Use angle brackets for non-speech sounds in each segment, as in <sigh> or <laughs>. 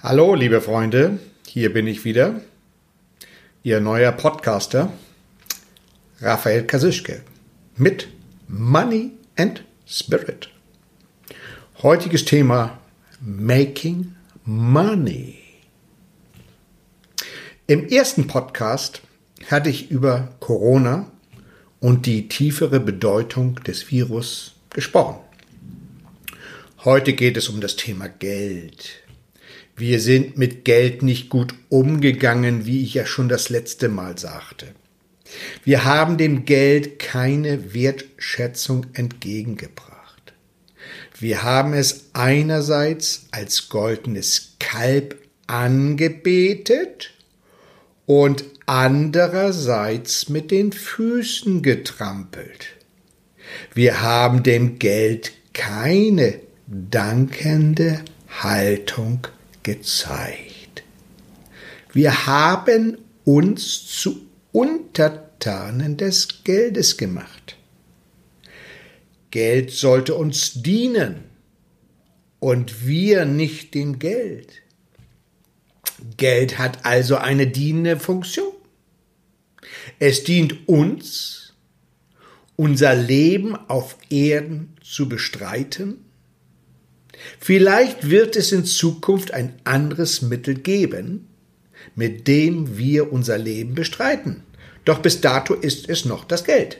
Hallo, liebe Freunde, hier bin ich wieder, Ihr neuer Podcaster, Raphael Kasischke, mit Money and Spirit. Heutiges Thema Making Money. Im ersten Podcast hatte ich über Corona und die tiefere Bedeutung des Virus gesprochen. Heute geht es um das Thema Geld. Wir sind mit Geld nicht gut umgegangen, wie ich ja schon das letzte Mal sagte. Wir haben dem Geld keine Wertschätzung entgegengebracht. Wir haben es einerseits als goldenes Kalb angebetet und andererseits mit den Füßen getrampelt. Wir haben dem Geld keine dankende Haltung gezeigt. Wir haben uns zu Untertanen des Geldes gemacht. Geld sollte uns dienen und wir nicht dem Geld. Geld hat also eine dienende Funktion. Es dient uns, unser Leben auf Erden zu bestreiten Vielleicht wird es in Zukunft ein anderes Mittel geben, mit dem wir unser Leben bestreiten. Doch bis dato ist es noch das Geld.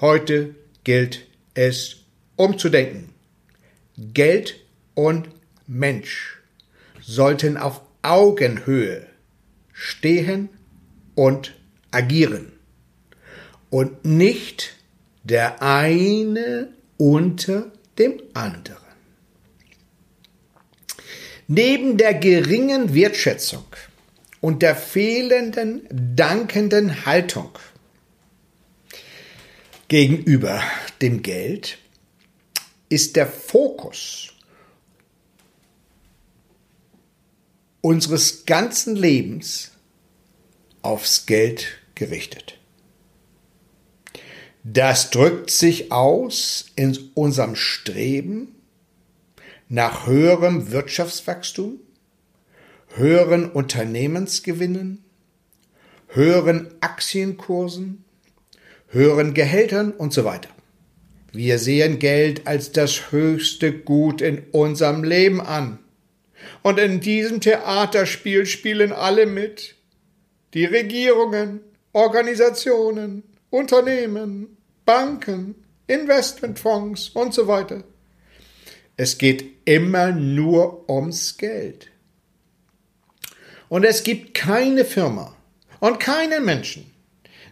Heute gilt es umzudenken. Geld und Mensch sollten auf Augenhöhe stehen und agieren und nicht der eine unter dem anderen. Neben der geringen Wertschätzung und der fehlenden dankenden Haltung gegenüber dem Geld ist der Fokus unseres ganzen Lebens aufs Geld gerichtet. Das drückt sich aus in unserem Streben nach höherem Wirtschaftswachstum, höheren Unternehmensgewinnen, höheren Aktienkursen, höheren Gehältern und so weiter. Wir sehen Geld als das höchste Gut in unserem Leben an. Und in diesem Theaterspiel spielen alle mit. Die Regierungen, Organisationen, Unternehmen, Banken, Investmentfonds und so weiter. Es geht immer nur ums Geld. Und es gibt keine Firma und keinen Menschen,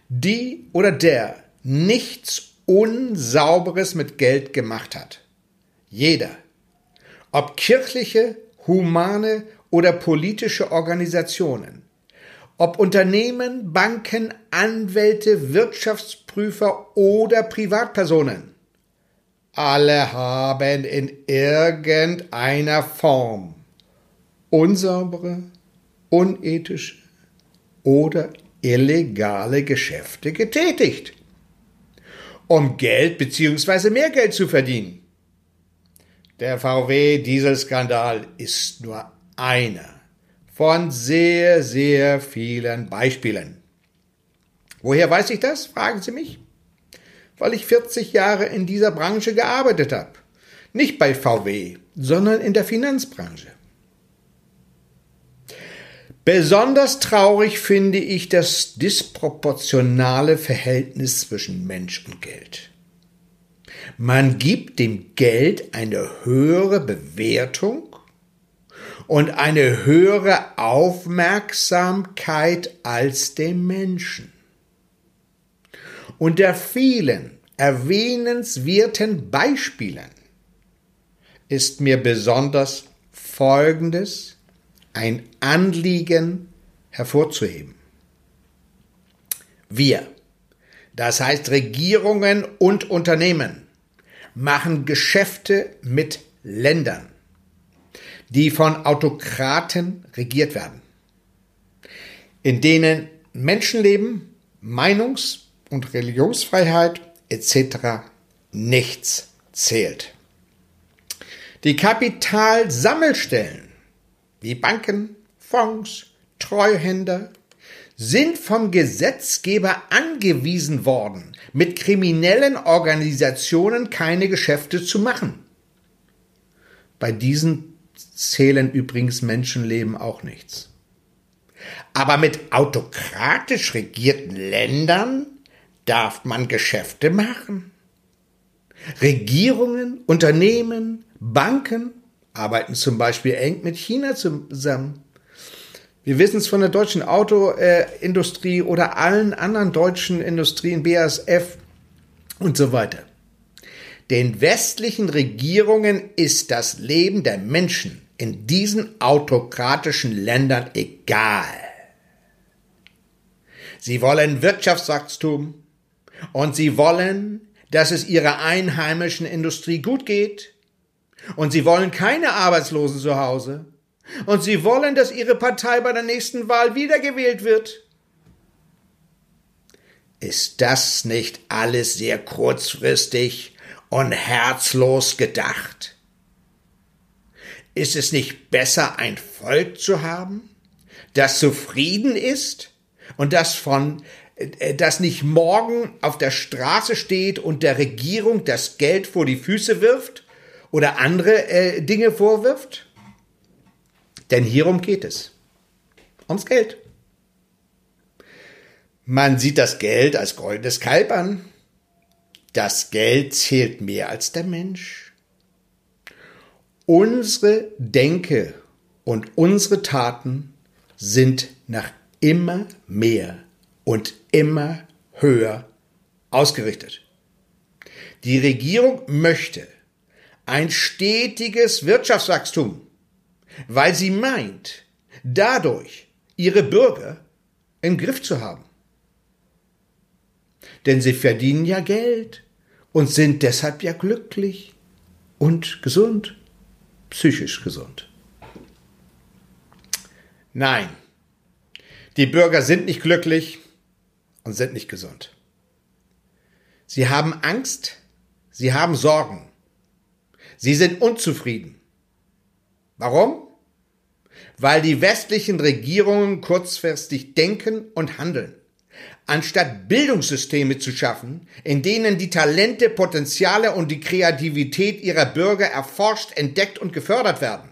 die oder der nichts Unsauberes mit Geld gemacht hat. Jeder. Ob kirchliche, humane oder politische Organisationen ob Unternehmen, Banken, Anwälte, Wirtschaftsprüfer oder Privatpersonen. Alle haben in irgendeiner Form unsaubere, unethische oder illegale Geschäfte getätigt, um Geld bzw. mehr Geld zu verdienen. Der VW-Dieselskandal ist nur einer von sehr, sehr vielen Beispielen. Woher weiß ich das? Fragen Sie mich. Weil ich 40 Jahre in dieser Branche gearbeitet habe. Nicht bei VW, sondern in der Finanzbranche. Besonders traurig finde ich das disproportionale Verhältnis zwischen Mensch und Geld. Man gibt dem Geld eine höhere Bewertung und eine höhere Aufmerksamkeit als dem Menschen. Unter vielen erwähnenswerten Beispielen ist mir besonders Folgendes ein Anliegen hervorzuheben. Wir, das heißt Regierungen und Unternehmen, machen Geschäfte mit Ländern die von Autokraten regiert werden, in denen Menschenleben, Meinungs- und Religionsfreiheit etc. nichts zählt. Die Kapitalsammelstellen wie Banken, Fonds, Treuhänder sind vom Gesetzgeber angewiesen worden, mit kriminellen Organisationen keine Geschäfte zu machen. Bei diesen zählen übrigens Menschenleben auch nichts. Aber mit autokratisch regierten Ländern darf man Geschäfte machen. Regierungen, Unternehmen, Banken arbeiten zum Beispiel eng mit China zusammen. Wir wissen es von der deutschen Autoindustrie oder allen anderen deutschen Industrien, BASF und so weiter. Den westlichen Regierungen ist das Leben der Menschen in diesen autokratischen Ländern egal. Sie wollen Wirtschaftswachstum und sie wollen, dass es ihrer einheimischen Industrie gut geht. Und sie wollen keine Arbeitslosen zu Hause. Und sie wollen, dass ihre Partei bei der nächsten Wahl wiedergewählt wird. Ist das nicht alles sehr kurzfristig und herzlos gedacht? Ist es nicht besser, ein Volk zu haben, das zufrieden ist und das von äh, das nicht morgen auf der Straße steht und der Regierung das Geld vor die Füße wirft oder andere äh, Dinge vorwirft? Denn hierum geht es. Ums Geld. Man sieht das Geld als goldenes Kalb an. Das Geld zählt mehr als der Mensch. Unsere Denke und unsere Taten sind nach immer mehr und immer höher ausgerichtet. Die Regierung möchte ein stetiges Wirtschaftswachstum weil sie meint, dadurch ihre Bürger im Griff zu haben. Denn sie verdienen ja Geld und sind deshalb ja glücklich und gesund, psychisch gesund. Nein, die Bürger sind nicht glücklich und sind nicht gesund. Sie haben Angst, sie haben Sorgen, sie sind unzufrieden. Warum? Weil die westlichen Regierungen kurzfristig denken und handeln. Anstatt Bildungssysteme zu schaffen, in denen die Talente, Potenziale und die Kreativität ihrer Bürger erforscht, entdeckt und gefördert werden.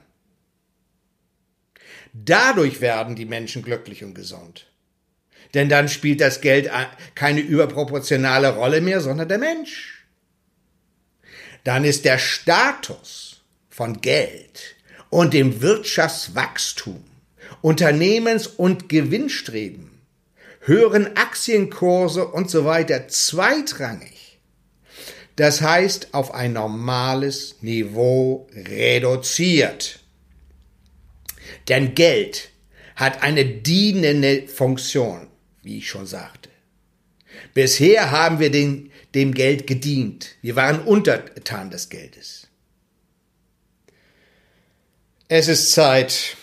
Dadurch werden die Menschen glücklich und gesund. Denn dann spielt das Geld keine überproportionale Rolle mehr, sondern der Mensch. Dann ist der Status von Geld und dem Wirtschaftswachstum, Unternehmens- und Gewinnstreben, höheren Aktienkurse und so weiter zweitrangig. Das heißt, auf ein normales Niveau reduziert. Denn Geld hat eine dienende Funktion, wie ich schon sagte. Bisher haben wir den, dem Geld gedient. Wir waren untertan des Geldes. Es ist Zeit,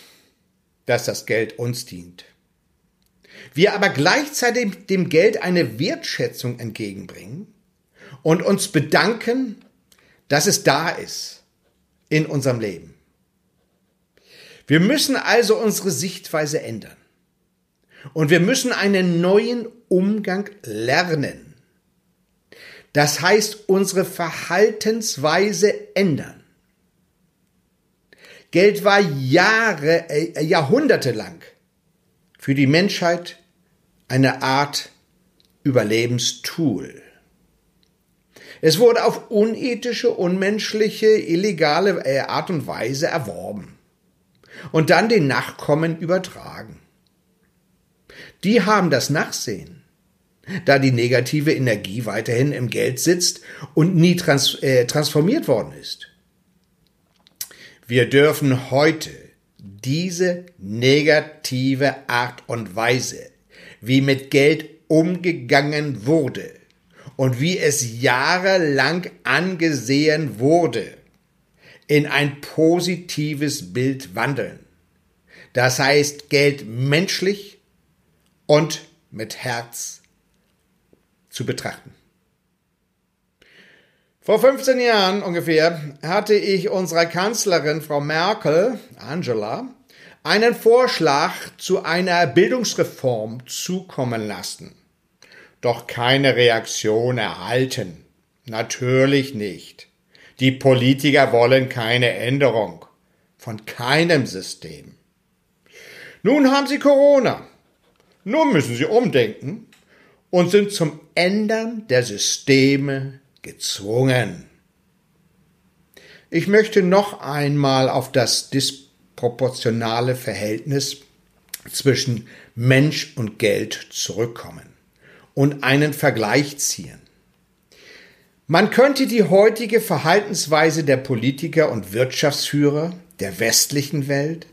dass das Geld uns dient. Wir aber gleichzeitig dem Geld eine Wertschätzung entgegenbringen und uns bedanken, dass es da ist in unserem Leben. Wir müssen also unsere Sichtweise ändern. Und wir müssen einen neuen Umgang lernen. Das heißt, unsere Verhaltensweise ändern. Geld war Jahre, äh, Jahrhunderte lang für die Menschheit eine Art Überlebenstool. Es wurde auf unethische, unmenschliche, illegale äh, Art und Weise erworben und dann den Nachkommen übertragen. Die haben das Nachsehen, da die negative Energie weiterhin im Geld sitzt und nie trans äh, transformiert worden ist. Wir dürfen heute diese negative Art und Weise, wie mit Geld umgegangen wurde und wie es jahrelang angesehen wurde, in ein positives Bild wandeln. Das heißt, Geld menschlich und mit Herz zu betrachten. Vor 15 Jahren ungefähr hatte ich unserer Kanzlerin Frau Merkel, Angela, einen Vorschlag zu einer Bildungsreform zukommen lassen, doch keine Reaktion erhalten. Natürlich nicht. Die Politiker wollen keine Änderung von keinem System. Nun haben sie Corona. Nun müssen sie umdenken und sind zum Ändern der Systeme gezwungen. Ich möchte noch einmal auf das Display proportionale Verhältnis zwischen Mensch und Geld zurückkommen und einen Vergleich ziehen. Man könnte die heutige Verhaltensweise der Politiker und Wirtschaftsführer der westlichen Welt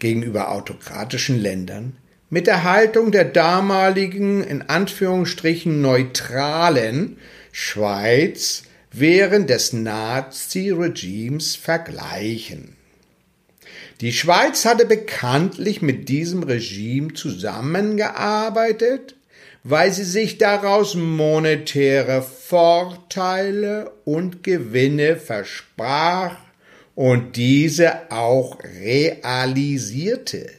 gegenüber autokratischen Ländern mit der Haltung der damaligen, in Anführungsstrichen neutralen Schweiz während des Nazi-Regimes vergleichen. Die Schweiz hatte bekanntlich mit diesem Regime zusammengearbeitet, weil sie sich daraus monetäre Vorteile und Gewinne versprach und diese auch realisierte.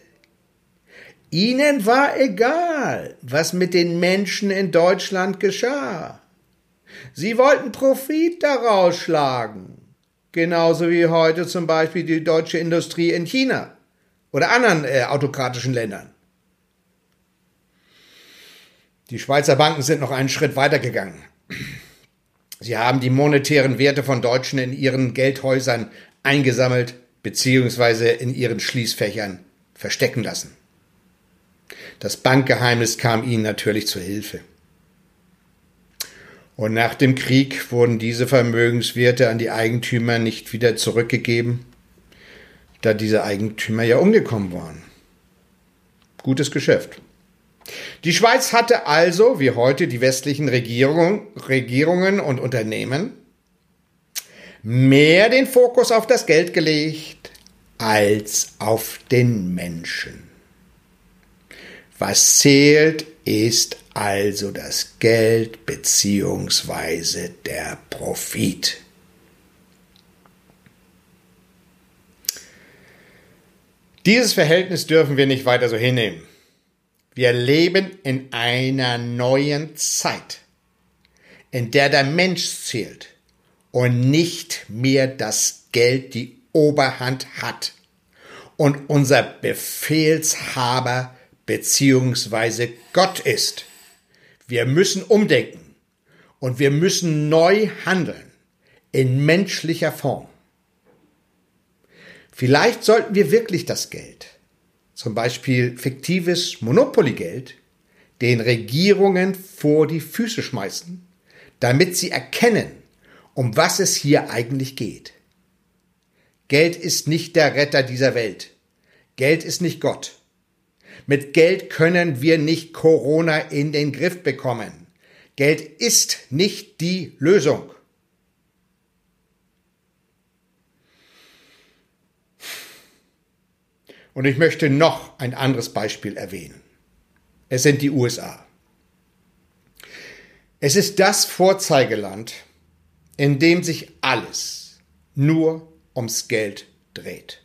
Ihnen war egal, was mit den Menschen in Deutschland geschah. Sie wollten Profit daraus schlagen. Genauso wie heute zum Beispiel die deutsche Industrie in China oder anderen äh, autokratischen Ländern. Die Schweizer Banken sind noch einen Schritt weitergegangen. Sie haben die monetären Werte von Deutschen in ihren Geldhäusern eingesammelt bzw. in ihren Schließfächern verstecken lassen. Das Bankgeheimnis kam ihnen natürlich zur Hilfe. Und nach dem Krieg wurden diese Vermögenswerte an die Eigentümer nicht wieder zurückgegeben, da diese Eigentümer ja umgekommen waren. Gutes Geschäft. Die Schweiz hatte also, wie heute die westlichen Regierung, Regierungen und Unternehmen, mehr den Fokus auf das Geld gelegt als auf den Menschen. Was zählt, ist also das Geld bzw. der Profit. Dieses Verhältnis dürfen wir nicht weiter so hinnehmen. Wir leben in einer neuen Zeit, in der der Mensch zählt und nicht mehr das Geld die Oberhand hat und unser Befehlshaber bzw. Gott ist. Wir müssen umdenken und wir müssen neu handeln in menschlicher Form. Vielleicht sollten wir wirklich das Geld, zum Beispiel fiktives Monopoly-Geld, den Regierungen vor die Füße schmeißen, damit sie erkennen, um was es hier eigentlich geht. Geld ist nicht der Retter dieser Welt. Geld ist nicht Gott. Mit Geld können wir nicht Corona in den Griff bekommen. Geld ist nicht die Lösung. Und ich möchte noch ein anderes Beispiel erwähnen. Es sind die USA. Es ist das Vorzeigeland, in dem sich alles nur ums Geld dreht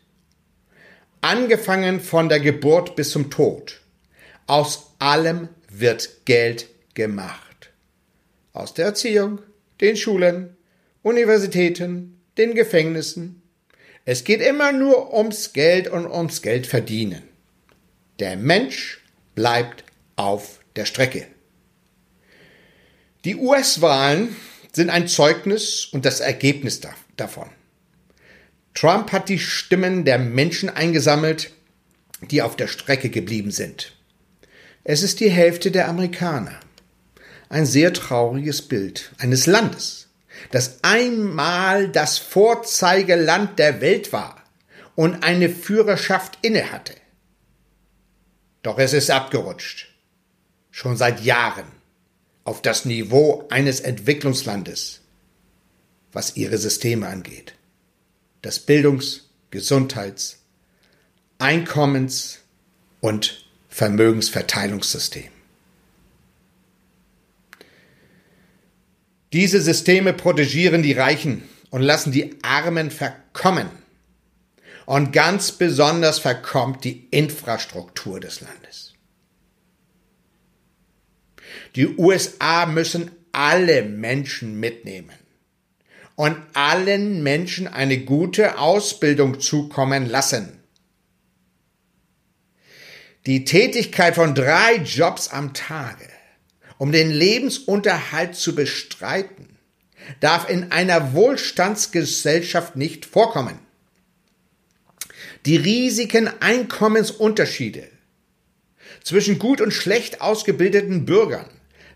angefangen von der Geburt bis zum Tod. Aus allem wird Geld gemacht. Aus der Erziehung, den Schulen, Universitäten, den Gefängnissen. Es geht immer nur ums Geld und ums Geld verdienen. Der Mensch bleibt auf der Strecke. Die US-Wahlen sind ein Zeugnis und das Ergebnis davon. Trump hat die Stimmen der Menschen eingesammelt, die auf der Strecke geblieben sind. Es ist die Hälfte der Amerikaner. Ein sehr trauriges Bild eines Landes, das einmal das Vorzeigeland der Welt war und eine Führerschaft innehatte. Doch es ist abgerutscht, schon seit Jahren, auf das Niveau eines Entwicklungslandes, was ihre Systeme angeht das Bildungs-, Gesundheits-, Einkommens- und Vermögensverteilungssystem. Diese Systeme protegieren die Reichen und lassen die Armen verkommen. Und ganz besonders verkommt die Infrastruktur des Landes. Die USA müssen alle Menschen mitnehmen und allen Menschen eine gute Ausbildung zukommen lassen. Die Tätigkeit von drei Jobs am Tage, um den Lebensunterhalt zu bestreiten, darf in einer Wohlstandsgesellschaft nicht vorkommen. Die riesigen Einkommensunterschiede zwischen gut und schlecht ausgebildeten Bürgern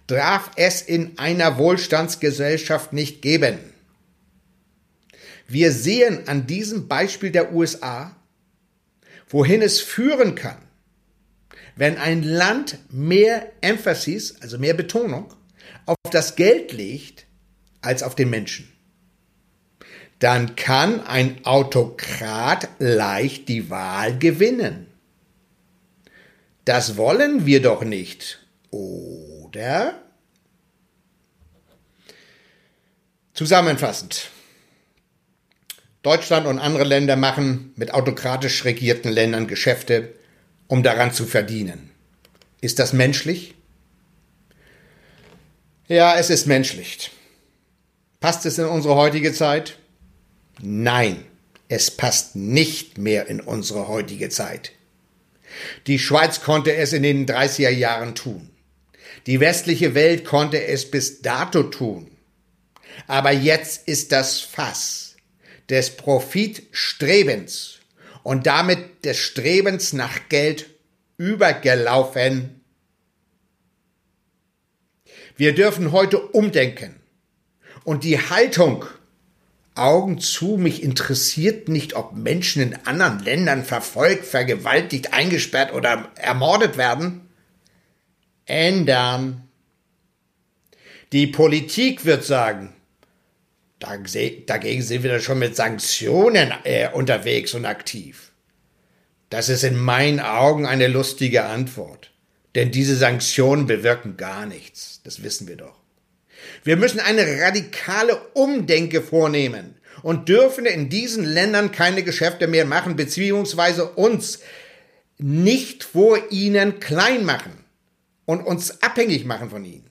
darf es in einer Wohlstandsgesellschaft nicht geben. Wir sehen an diesem Beispiel der USA, wohin es führen kann, wenn ein Land mehr Emphasis, also mehr Betonung, auf das Geld legt als auf den Menschen. Dann kann ein Autokrat leicht die Wahl gewinnen. Das wollen wir doch nicht, oder? Zusammenfassend. Deutschland und andere Länder machen mit autokratisch regierten Ländern Geschäfte, um daran zu verdienen. Ist das menschlich? Ja, es ist menschlich. Passt es in unsere heutige Zeit? Nein, es passt nicht mehr in unsere heutige Zeit. Die Schweiz konnte es in den 30er Jahren tun. Die westliche Welt konnte es bis dato tun. Aber jetzt ist das Fass des Profitstrebens und damit des Strebens nach Geld übergelaufen. Wir dürfen heute umdenken und die Haltung Augen zu, mich interessiert nicht, ob Menschen in anderen Ländern verfolgt, vergewaltigt, eingesperrt oder ermordet werden, ändern. Die Politik wird sagen, Dagegen sind wir schon mit Sanktionen äh, unterwegs und aktiv. Das ist in meinen Augen eine lustige Antwort. Denn diese Sanktionen bewirken gar nichts. Das wissen wir doch. Wir müssen eine radikale Umdenke vornehmen und dürfen in diesen Ländern keine Geschäfte mehr machen, beziehungsweise uns nicht vor ihnen klein machen und uns abhängig machen von ihnen.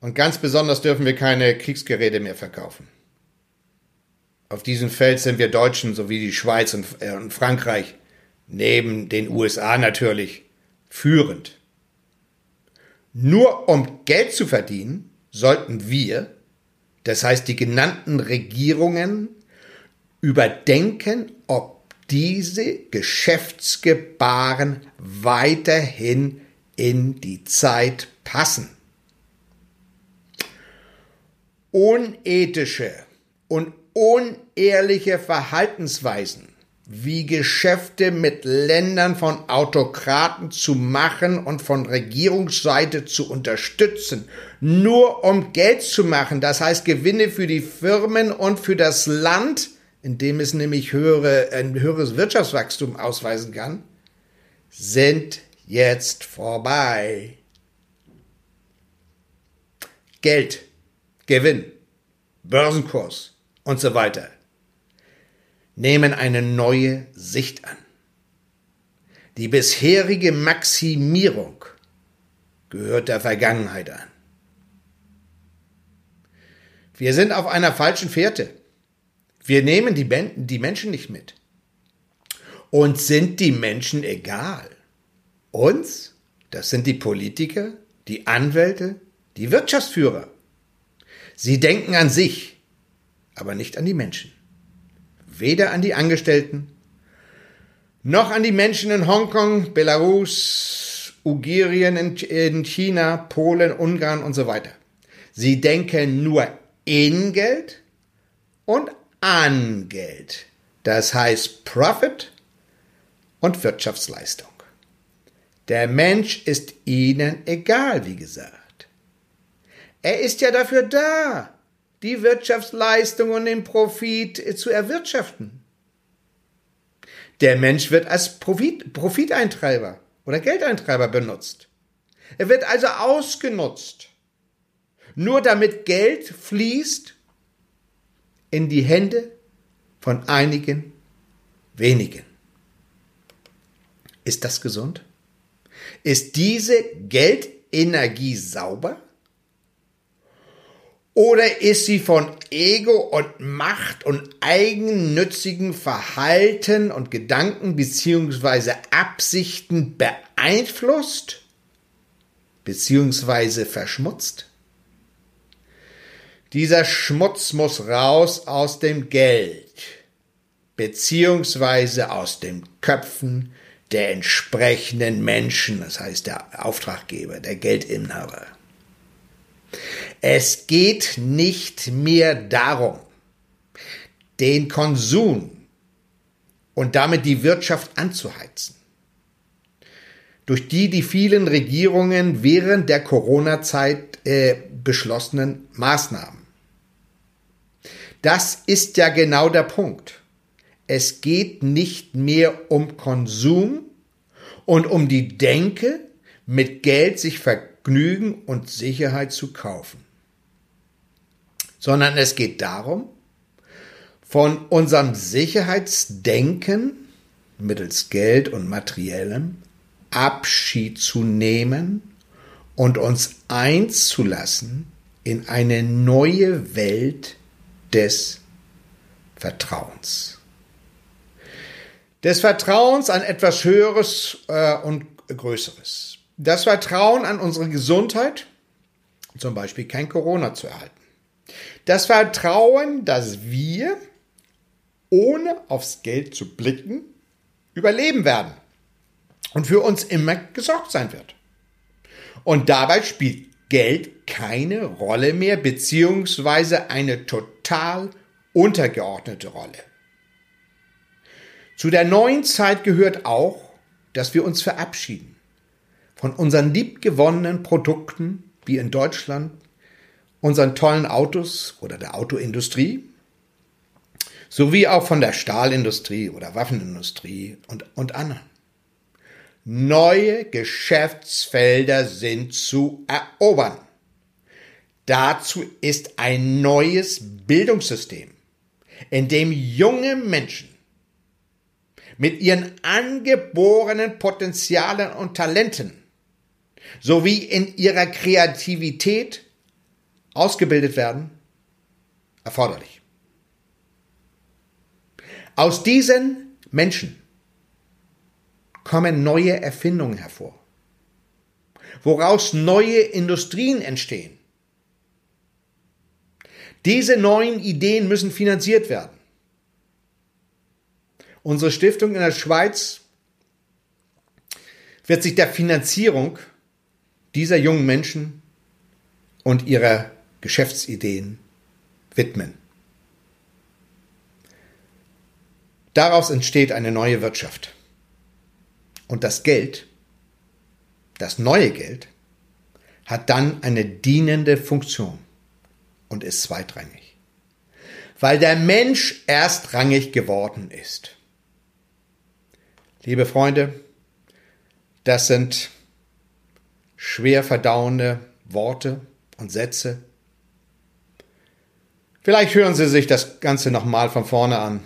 Und ganz besonders dürfen wir keine Kriegsgeräte mehr verkaufen. Auf diesem Feld sind wir Deutschen sowie die Schweiz und, äh, und Frankreich neben den USA natürlich führend. Nur um Geld zu verdienen, sollten wir, das heißt die genannten Regierungen, überdenken, ob diese Geschäftsgebaren weiterhin in die Zeit passen unethische und unehrliche Verhaltensweisen wie Geschäfte mit Ländern von Autokraten zu machen und von Regierungsseite zu unterstützen, nur um Geld zu machen, das heißt Gewinne für die Firmen und für das Land, in dem es nämlich höhere, ein höheres Wirtschaftswachstum ausweisen kann, sind jetzt vorbei. Geld Gewinn, Börsenkurs und so weiter nehmen eine neue Sicht an. Die bisherige Maximierung gehört der Vergangenheit an. Wir sind auf einer falschen Fährte. Wir nehmen die, die Menschen nicht mit. Uns sind die Menschen egal. Uns, das sind die Politiker, die Anwälte, die Wirtschaftsführer. Sie denken an sich, aber nicht an die Menschen. Weder an die Angestellten, noch an die Menschen in Hongkong, Belarus, Ugirien in China, Polen, Ungarn und so weiter. Sie denken nur in Geld und an Geld. Das heißt Profit und Wirtschaftsleistung. Der Mensch ist ihnen egal, wie gesagt. Er ist ja dafür da, die Wirtschaftsleistung und den Profit zu erwirtschaften. Der Mensch wird als Profit, Profiteintreiber oder Geldeintreiber benutzt. Er wird also ausgenutzt. Nur damit Geld fließt in die Hände von einigen wenigen. Ist das gesund? Ist diese Geldenergie sauber? Oder ist sie von Ego und Macht und eigennützigen Verhalten und Gedanken beziehungsweise Absichten beeinflusst beziehungsweise verschmutzt? Dieser Schmutz muss raus aus dem Geld beziehungsweise aus den Köpfen der entsprechenden Menschen, das heißt der Auftraggeber, der Geldinhaber. Es geht nicht mehr darum, den Konsum und damit die Wirtschaft anzuheizen, durch die die vielen Regierungen während der Corona-Zeit äh, beschlossenen Maßnahmen. Das ist ja genau der Punkt. Es geht nicht mehr um Konsum und um die Denke, mit Geld sich Vergnügen und Sicherheit zu kaufen, sondern es geht darum, von unserem Sicherheitsdenken mittels Geld und materiellem Abschied zu nehmen und uns einzulassen in eine neue Welt des Vertrauens. Des Vertrauens an etwas Höheres äh, und Größeres. Das Vertrauen an unsere Gesundheit, zum Beispiel kein Corona zu erhalten. Das Vertrauen, dass wir, ohne aufs Geld zu blicken, überleben werden und für uns immer gesorgt sein wird. Und dabei spielt Geld keine Rolle mehr, beziehungsweise eine total untergeordnete Rolle. Zu der neuen Zeit gehört auch, dass wir uns verabschieden von unseren liebgewonnenen Produkten, wie in Deutschland, unseren tollen Autos oder der Autoindustrie, sowie auch von der Stahlindustrie oder Waffenindustrie und, und anderen. Neue Geschäftsfelder sind zu erobern. Dazu ist ein neues Bildungssystem, in dem junge Menschen mit ihren angeborenen Potenzialen und Talenten sowie in ihrer Kreativität ausgebildet werden, erforderlich. Aus diesen Menschen kommen neue Erfindungen hervor, woraus neue Industrien entstehen. Diese neuen Ideen müssen finanziert werden. Unsere Stiftung in der Schweiz wird sich der Finanzierung dieser jungen Menschen und ihrer Geschäftsideen widmen. Daraus entsteht eine neue Wirtschaft. Und das Geld, das neue Geld, hat dann eine dienende Funktion und ist zweitrangig. Weil der Mensch erstrangig geworden ist. Liebe Freunde, das sind schwer verdauende Worte und Sätze. Vielleicht hören Sie sich das Ganze nochmal von vorne an.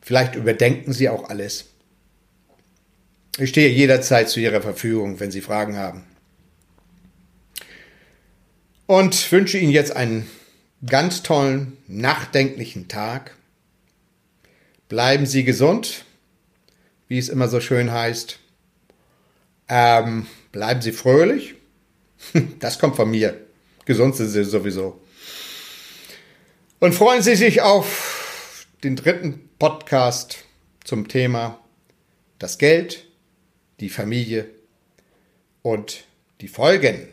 Vielleicht überdenken Sie auch alles. Ich stehe jederzeit zu Ihrer Verfügung, wenn Sie Fragen haben. Und wünsche Ihnen jetzt einen ganz tollen, nachdenklichen Tag. Bleiben Sie gesund wie es immer so schön heißt. Ähm, bleiben Sie fröhlich. <laughs> Das kommt von mir. Gesund sind Sie sowieso. Und freuen Sie sich auf den dritten Podcast zum Thema das Geld, die Familie und die Folgen.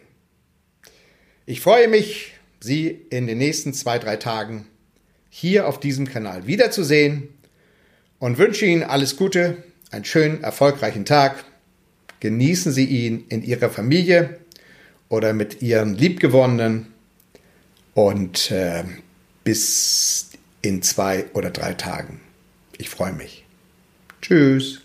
Ich freue mich, Sie in den nächsten zwei, drei Tagen hier auf diesem Kanal wiederzusehen und wünsche Ihnen alles Gute einen schönen, erfolgreichen Tag. Genießen Sie ihn in Ihrer Familie oder mit Ihren Liebgewonnenen und äh, bis in zwei oder drei Tagen. Ich freue mich. Tschüss.